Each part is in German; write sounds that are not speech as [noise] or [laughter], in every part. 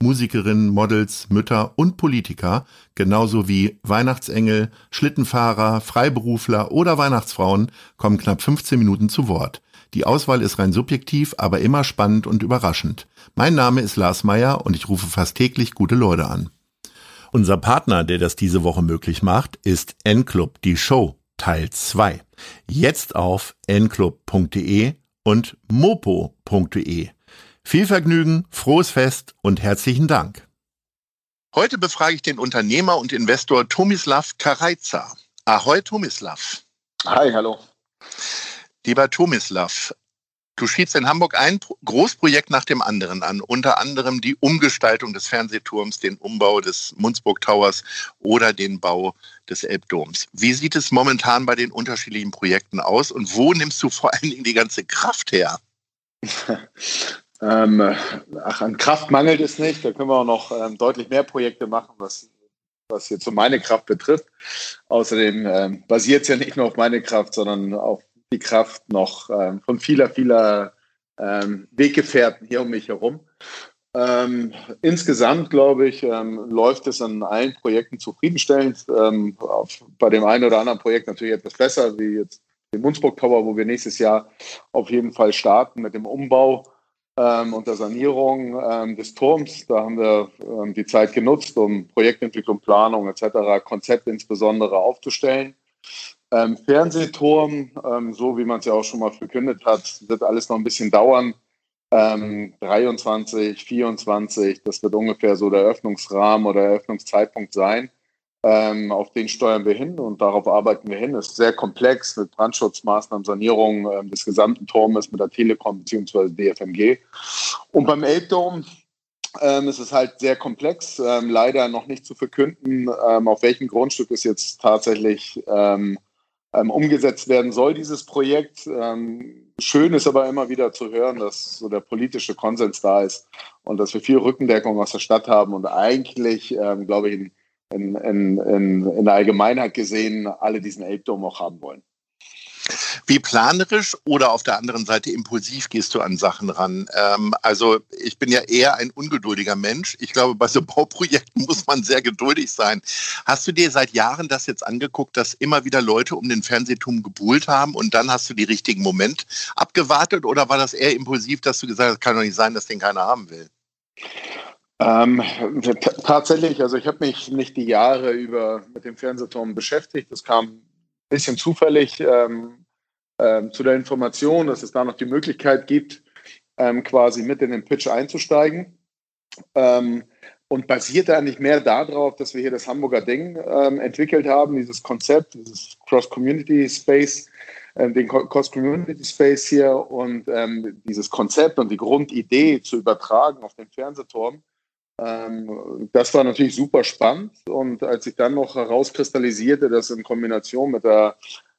Musikerinnen, Models, Mütter und Politiker, genauso wie Weihnachtsengel, Schlittenfahrer, Freiberufler oder Weihnachtsfrauen, kommen knapp 15 Minuten zu Wort. Die Auswahl ist rein subjektiv, aber immer spannend und überraschend. Mein Name ist Lars Meyer und ich rufe fast täglich gute Leute an. Unser Partner, der das diese Woche möglich macht, ist N-Club, die Show, Teil 2. Jetzt auf nclub.de und mopo.de. Viel Vergnügen, frohes Fest und herzlichen Dank. Heute befrage ich den Unternehmer und Investor Tomislav Karajca. Ahoi Tomislav. Hi, hallo. Lieber Tomislav, du schiedst in Hamburg ein Großprojekt nach dem anderen an, unter anderem die Umgestaltung des Fernsehturms, den Umbau des Munzburg Towers oder den Bau des Elbdoms. Wie sieht es momentan bei den unterschiedlichen Projekten aus und wo nimmst du vor allen Dingen die ganze Kraft her? [laughs] Ähm, ach, an Kraft mangelt es nicht. Da können wir auch noch ähm, deutlich mehr Projekte machen, was, was jetzt so meine Kraft betrifft. Außerdem ähm, basiert es ja nicht nur auf meine Kraft, sondern auf die Kraft noch ähm, von vieler, vieler ähm, Weggefährten hier um mich herum. Ähm, insgesamt, glaube ich, läuft es an allen Projekten zufriedenstellend. Auf, bei dem einen oder anderen Projekt natürlich etwas besser, wie jetzt den Munzburg Tower, wo wir nächstes Jahr auf jeden Fall starten mit dem Umbau ähm, und der Sanierung ähm, des Turms. Da haben wir ähm, die Zeit genutzt, um Projektentwicklung, Planung etc., Konzepte insbesondere aufzustellen. Ähm, Fernsehturm, ähm, so wie man es ja auch schon mal verkündet hat, wird alles noch ein bisschen dauern. 23, ähm, 24, das wird ungefähr so der Eröffnungsrahmen oder Eröffnungszeitpunkt sein. Ähm, auf den steuern wir hin und darauf arbeiten wir hin. Es ist sehr komplex mit Brandschutzmaßnahmen, Sanierung ähm, des gesamten Turmes mit der Telekom bzw. DFMG. Und beim Elbdom ähm, ist es halt sehr komplex, ähm, leider noch nicht zu verkünden, ähm, auf welchem Grundstück es jetzt tatsächlich ähm, umgesetzt werden soll, dieses Projekt. schön ist aber immer wieder zu hören, dass so der politische Konsens da ist und dass wir viel Rückendeckung aus der Stadt haben und eigentlich, glaube ich, in in, in, in, in der Allgemeinheit gesehen alle diesen Elbdom auch haben wollen. Wie planerisch oder auf der anderen Seite impulsiv gehst du an Sachen ran? Ähm, also ich bin ja eher ein ungeduldiger Mensch. Ich glaube, bei so Bauprojekten [laughs] muss man sehr geduldig sein. Hast du dir seit Jahren das jetzt angeguckt, dass immer wieder Leute um den Fernsehturm gebuhlt haben und dann hast du die richtigen Moment abgewartet oder war das eher impulsiv, dass du gesagt hast, kann doch nicht sein, dass den keiner haben will? Ähm, tatsächlich, also ich habe mich nicht die Jahre über mit dem Fernsehturm beschäftigt. Das kam ein bisschen zufällig ähm, ähm, zu der Information, dass es da noch die Möglichkeit gibt, ähm, quasi mit in den Pitch einzusteigen. Ähm, und basierte eigentlich mehr darauf, dass wir hier das Hamburger Ding ähm, entwickelt haben, dieses Konzept, dieses Cross-Community Space, den Cross-Community Space hier und dieses Konzept und die Grundidee zu übertragen auf den Fernsehturm das war natürlich super spannend. Und als ich dann noch herauskristallisierte, das in Kombination mit der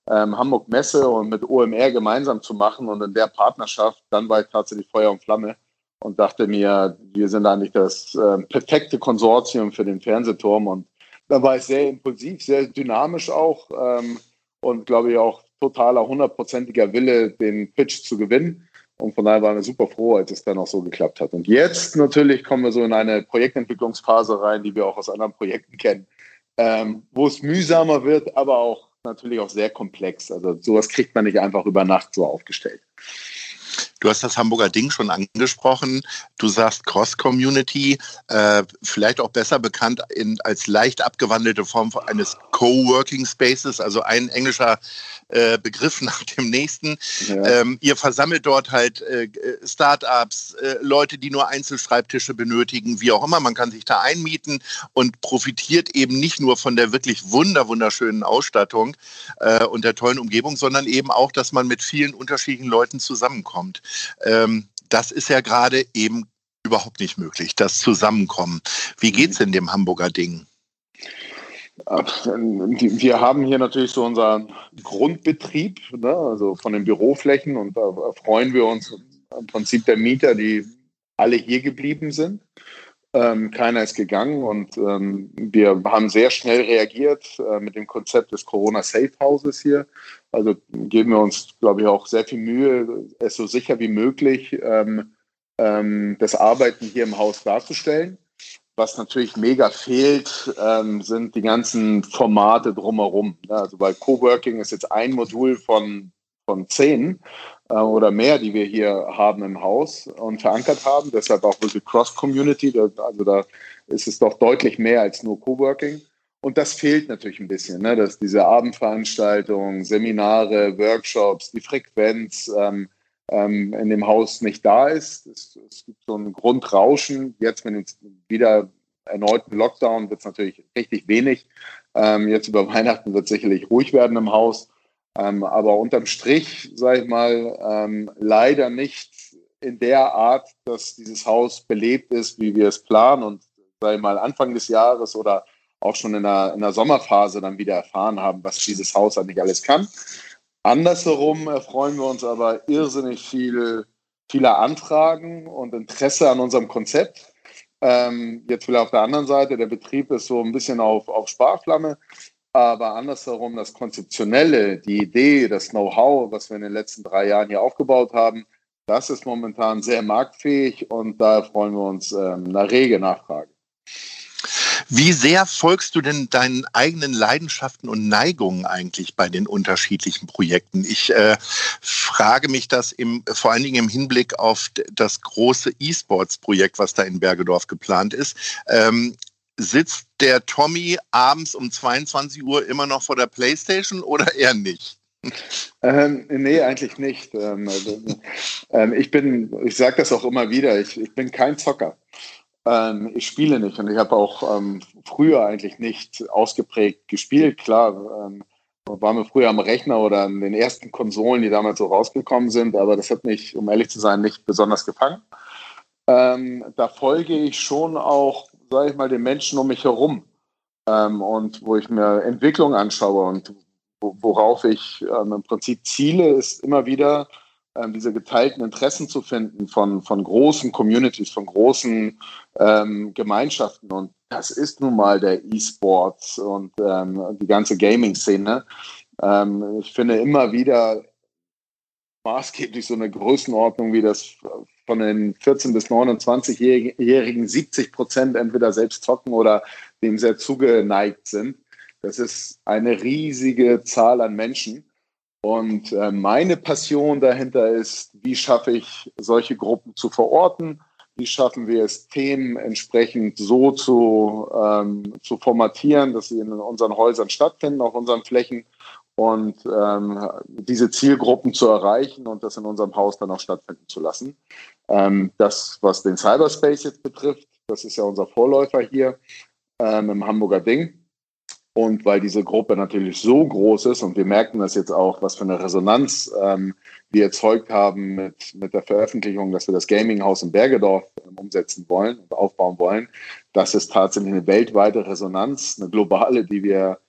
ähm, Hamburg Messe und mit OMR gemeinsam zu machen und in der Partnerschaft, dann war ich tatsächlich Feuer und Flamme und dachte mir, wir sind eigentlich das äh, perfekte Konsortium für den Fernsehturm. Und da war ich sehr impulsiv, sehr dynamisch auch ähm, und glaube ich auch totaler hundertprozentiger Wille, den Pitch zu gewinnen. Und von daher waren wir super froh, als es dann auch so geklappt hat. Und jetzt natürlich kommen wir so in eine Projektentwicklungsphase rein, die wir auch aus anderen Projekten kennen, ähm, wo es mühsamer wird, aber auch natürlich auch sehr komplex. Also sowas kriegt man nicht einfach über Nacht so aufgestellt. Du hast das Hamburger Ding schon angesprochen. Du sagst Cross-Community, äh, vielleicht auch besser bekannt in, als leicht abgewandelte Form eines Coworking Spaces, also ein englischer äh, Begriff [laughs] nach dem nächsten. Ja. Ähm, ihr versammelt dort halt äh, Startups, äh, Leute, die nur Einzelschreibtische benötigen, wie auch immer. Man kann sich da einmieten und profitiert eben nicht nur von der wirklich wunder wunderschönen Ausstattung äh, und der tollen Umgebung, sondern eben auch, dass man mit vielen unterschiedlichen Leuten zusammenkommt. Ähm, das ist ja gerade eben überhaupt nicht möglich, das Zusammenkommen. Wie geht's in dem Hamburger Ding? Wir haben hier natürlich so unseren Grundbetrieb, ne? also von den Büroflächen und da freuen wir uns im Prinzip der Mieter, die alle hier geblieben sind. Ähm, keiner ist gegangen und ähm, wir haben sehr schnell reagiert äh, mit dem Konzept des Corona Safe Houses hier. Also geben wir uns, glaube ich, auch sehr viel Mühe, es so sicher wie möglich ähm, ähm das Arbeiten hier im Haus darzustellen. Was natürlich mega fehlt, ähm, sind die ganzen Formate drumherum. Also bei Coworking ist jetzt ein Modul von, von zehn oder mehr, die wir hier haben im Haus und verankert haben. Deshalb auch diese Cross-Community. Also da ist es doch deutlich mehr als nur Coworking. Und das fehlt natürlich ein bisschen, ne? dass diese Abendveranstaltungen, Seminare, Workshops, die Frequenz ähm, ähm, in dem Haus nicht da ist. Es, es gibt so ein Grundrauschen. Jetzt mit dem wieder erneuten Lockdown wird es natürlich richtig wenig. Ähm, jetzt über [laughs] Weihnachten wird es sicherlich ruhig werden im Haus. Ähm, aber unterm Strich, sage ich mal, ähm, leider nicht in der Art, dass dieses Haus belebt ist, wie wir es planen und, sage ich mal, Anfang des Jahres oder auch schon in der, in der Sommerphase dann wieder erfahren haben, was dieses Haus eigentlich alles kann. Andersherum erfreuen wir uns aber irrsinnig viel, vieler Anfragen und Interesse an unserem Konzept. Ähm, jetzt will auf der anderen Seite, der Betrieb ist so ein bisschen auf, auf Sparflamme, aber andersherum das Konzeptionelle, die Idee, das Know-how, was wir in den letzten drei Jahren hier aufgebaut haben, das ist momentan sehr marktfähig und da freuen wir uns ähm, einer rege Nachfrage. Wie sehr folgst du denn deinen eigenen Leidenschaften und Neigungen eigentlich bei den unterschiedlichen Projekten? Ich äh, frage mich das im, vor allen Dingen im Hinblick auf das große E-Sports-Projekt, was da in Bergedorf geplant ist. Ähm, sitzt der Tommy abends um 22 Uhr immer noch vor der Playstation oder eher nicht? Ähm, nee, eigentlich nicht. Ähm, äh, ich bin, ich sage das auch immer wieder, ich, ich bin kein Zocker. Ähm, ich spiele nicht und ich habe auch ähm, früher eigentlich nicht ausgeprägt gespielt. Klar, ähm, waren wir früher am Rechner oder an den ersten Konsolen, die damals so rausgekommen sind, aber das hat mich, um ehrlich zu sein, nicht besonders gefangen. Ähm, da folge ich schon auch, sage ich mal, den Menschen um mich herum ähm, und wo ich mir Entwicklung anschaue und worauf ich ähm, im Prinzip ziele, ist immer wieder ähm, diese geteilten Interessen zu finden von, von großen Communities, von großen ähm, Gemeinschaften. Und das ist nun mal der E-Sports und ähm, die ganze Gaming-Szene. Ähm, ich finde immer wieder maßgeblich so eine Größenordnung wie das von den 14- bis 29-Jährigen 70 Prozent entweder selbst zocken oder dem sehr zugeneigt sind. Das ist eine riesige Zahl an Menschen. Und äh, meine Passion dahinter ist, wie schaffe ich solche Gruppen zu verorten? Wie schaffen wir es, Themen entsprechend so zu, ähm, zu formatieren, dass sie in unseren Häusern stattfinden, auf unseren Flächen und ähm, diese Zielgruppen zu erreichen und das in unserem Haus dann auch stattfinden zu lassen. Ähm, das, was den Cyberspace jetzt betrifft, das ist ja unser Vorläufer hier ähm, im Hamburger Ding. Und weil diese Gruppe natürlich so groß ist und wir merken das jetzt auch, was für eine Resonanz ähm, wir erzeugt haben mit, mit der Veröffentlichung, dass wir das Gaming-Haus in Bergedorf ähm, umsetzen wollen und aufbauen wollen, das ist tatsächlich eine weltweite Resonanz, eine globale, die wir,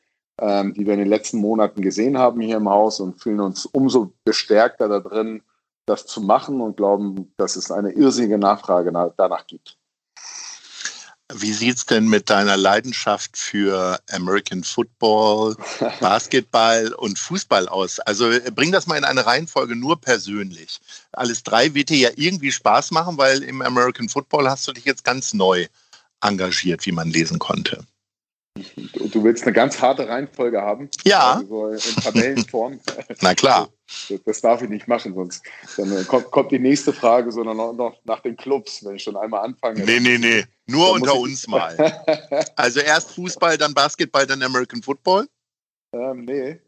ähm, die wir in den letzten Monaten gesehen haben hier im Haus und fühlen uns umso bestärkter da drin, das zu machen und glauben, dass es eine irrsinnige Nachfrage danach gibt. Wie sieht es denn mit deiner Leidenschaft für American Football, [laughs] Basketball und Fußball aus? Also äh, bring das mal in eine Reihenfolge nur persönlich. Alles drei wird dir ja irgendwie Spaß machen, weil im American Football hast du dich jetzt ganz neu engagiert, wie man lesen konnte. [laughs] Du willst eine ganz harte Reihenfolge haben? Ja. Also in Tabellenform. [laughs] Na klar. Das darf ich nicht machen, sonst dann kommt, kommt die nächste Frage, sondern noch, noch, nach den Clubs, wenn ich schon einmal anfange. Nee, nee, nee. Nur unter uns mal. [laughs] also erst Fußball, dann Basketball, dann American Football? Ähm, nee.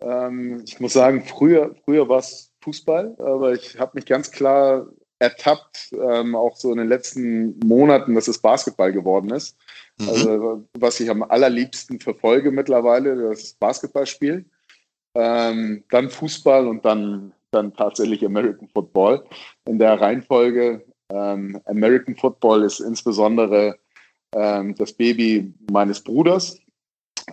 Ähm, ich muss sagen, früher, früher war es Fußball, aber ich habe mich ganz klar ertappt, ähm, auch so in den letzten Monaten, dass es Basketball geworden ist. Mhm. Also, was ich am allerliebsten verfolge mittlerweile, das Basketballspiel. Ähm, dann Fußball und dann, dann tatsächlich American Football. In der Reihenfolge ähm, American Football ist insbesondere ähm, das Baby meines Bruders.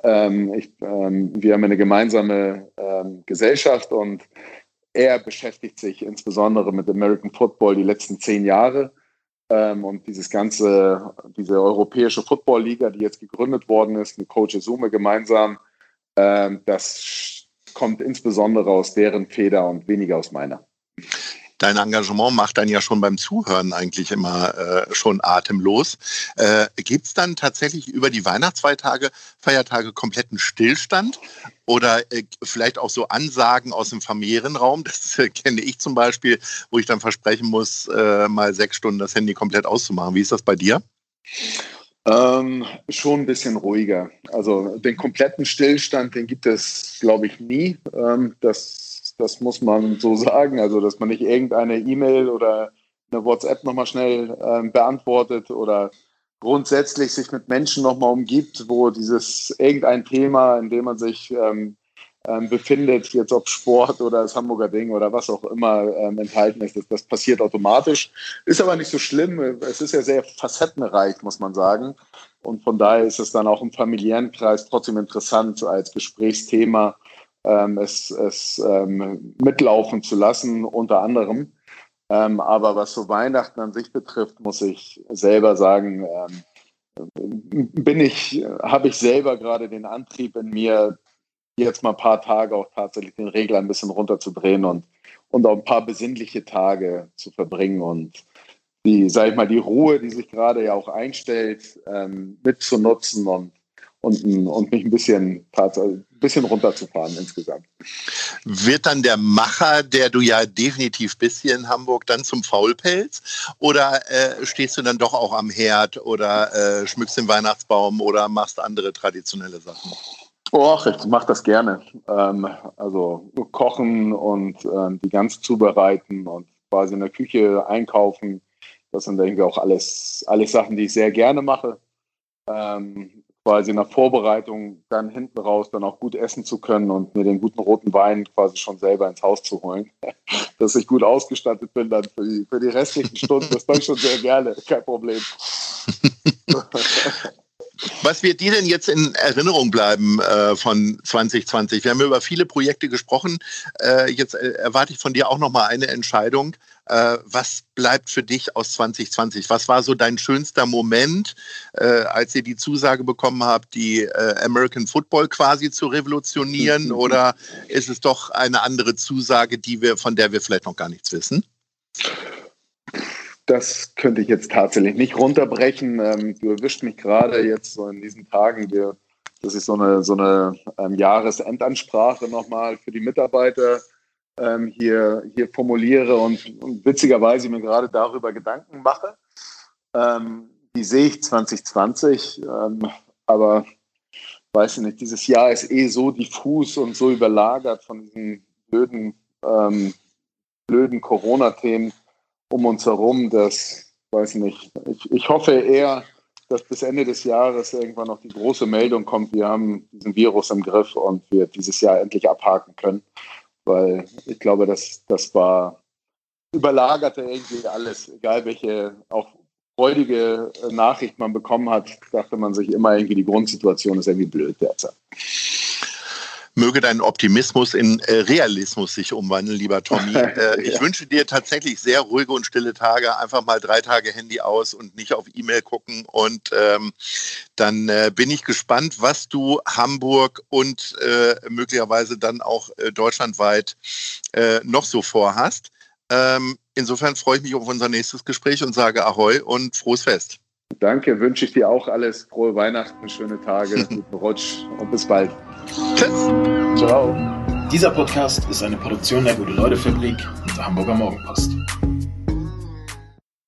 Ähm, ich, ähm, wir haben eine gemeinsame ähm, Gesellschaft und er beschäftigt sich insbesondere mit American Football die letzten zehn Jahre. Ähm, und dieses ganze, diese europäische Football-Liga, die jetzt gegründet worden ist, mit Coach Sume gemeinsam, ähm, das kommt insbesondere aus deren Feder und weniger aus meiner dein Engagement macht dann ja schon beim Zuhören eigentlich immer äh, schon atemlos. Äh, Gibt es dann tatsächlich über die Weihnachtsfeiertage Feiertage kompletten Stillstand oder äh, vielleicht auch so Ansagen aus dem familiären? [laughs] Das äh, kenne ich zum Beispiel, wo ich dann versprechen muss, äh, mal sechs Stunden das Handy komplett auszumachen. Wie ist das bei dir? Ähm, schon ein bisschen ruhiger. Also den kompletten Stillstand, den gibt es, glaube ich, nie. Ähm, das das muss man so sagen. Also, dass man nicht irgendeine E-Mail oder eine WhatsApp nochmal schnell ähm, beantwortet oder grundsätzlich sich mit Menschen nochmal umgibt, wo dieses irgendein Thema, in dem man sich ähm, ähm, befindet, jetzt ob Sport oder das Hamburger Ding oder was auch immer ähm, enthalten ist, das, das, passiert automatisch. Ist aber nicht so schlimm. Es ist ja sehr facettenreich, muss man sagen. Und von daher ist es dann auch im familiären Kreis trotzdem interessant als Gesprächsthema ähm, es, es ähm, mitlaufen zu lassen, unter anderem. Ähm, aber was so Weihnachten an sich betrifft, muss ich selber sagen, ähm, bin ich, habe ich selber gerade den Antrieb in mir, jetzt mal ein paar Tage auch tatsächlich den Regler ein bisschen runterzudrehen und, und auch ein paar besinnliche Tage zu verbringen und die, sag ich mal, die Ruhe, die sich gerade ja auch einstellt, ähm, mitzunutzen und und, und mich ein bisschen, ein bisschen runterzufahren insgesamt. Wird dann der Macher, der du ja definitiv bist hier in Hamburg, dann zum Faulpelz? Oder äh, stehst du dann doch auch am Herd oder äh, schmückst den Weihnachtsbaum oder machst andere traditionelle Sachen? Och, ich mache das gerne. Ähm, also kochen und ähm, die ganz zubereiten und quasi in der Küche einkaufen. Das sind irgendwie auch alles, alles Sachen, die ich sehr gerne mache. Ähm, quasi in der Vorbereitung dann hinten raus dann auch gut essen zu können und mir den guten roten Wein quasi schon selber ins Haus zu holen. [laughs] Dass ich gut ausgestattet bin dann für die, für die restlichen Stunden, das mache ich schon sehr gerne, kein Problem. [laughs] Was wird dir denn jetzt in Erinnerung bleiben äh, von 2020? Wir haben über viele Projekte gesprochen. Äh, jetzt äh, erwarte ich von dir auch noch mal eine Entscheidung. Äh, was bleibt für dich aus 2020? Was war so dein schönster Moment, äh, als ihr die Zusage bekommen habt, die äh, American Football quasi zu revolutionieren? Oder ist es doch eine andere Zusage, die wir, von der wir vielleicht noch gar nichts wissen? Das könnte ich jetzt tatsächlich nicht runterbrechen. Ähm, du erwischt mich gerade jetzt so in diesen Tagen, wir, dass ich so eine, so eine ähm, Jahresendansprache nochmal für die Mitarbeiter ähm, hier, hier formuliere und, und, witzigerweise mir gerade darüber Gedanken mache. Ähm, wie sehe ich 2020? Ähm, aber weiß ich nicht, dieses Jahr ist eh so diffus und so überlagert von diesen blöden, ähm, blöden Corona-Themen um uns herum, dass, weiß nicht, ich, ich hoffe eher, dass bis Ende des Jahres irgendwann noch die große Meldung kommt, wir haben diesen Virus im Griff und wir dieses Jahr endlich abhaken können. Weil ich glaube, dass das war überlagerte irgendwie alles, egal welche auch freudige Nachricht man bekommen hat, dachte man sich immer irgendwie, die Grundsituation ist irgendwie blöd derzeit. Möge dein Optimismus in äh, Realismus sich umwandeln, lieber Tommy. [laughs] Äh, ich ja. wünsche dir tatsächlich sehr ruhige und stille Tage. Einfach mal drei Tage Handy aus und nicht auf E-Mail gucken. Und ähm, dann äh, bin ich gespannt, was du Hamburg und äh, möglicherweise dann auch deutschlandweit noch so vorhast. Ähm, insofern freue ich mich auf unser nächstes Gespräch und sage Ahoi und frohes Fest. Danke, wünsche ich dir auch alles. Frohe Weihnachten, schöne Tage, [laughs] guten Rutsch und bis bald. Tschüss. Ciao. Dieser Podcast ist eine Produktion der Gute-Leute-Fabrik und der Hamburger Morgenpost.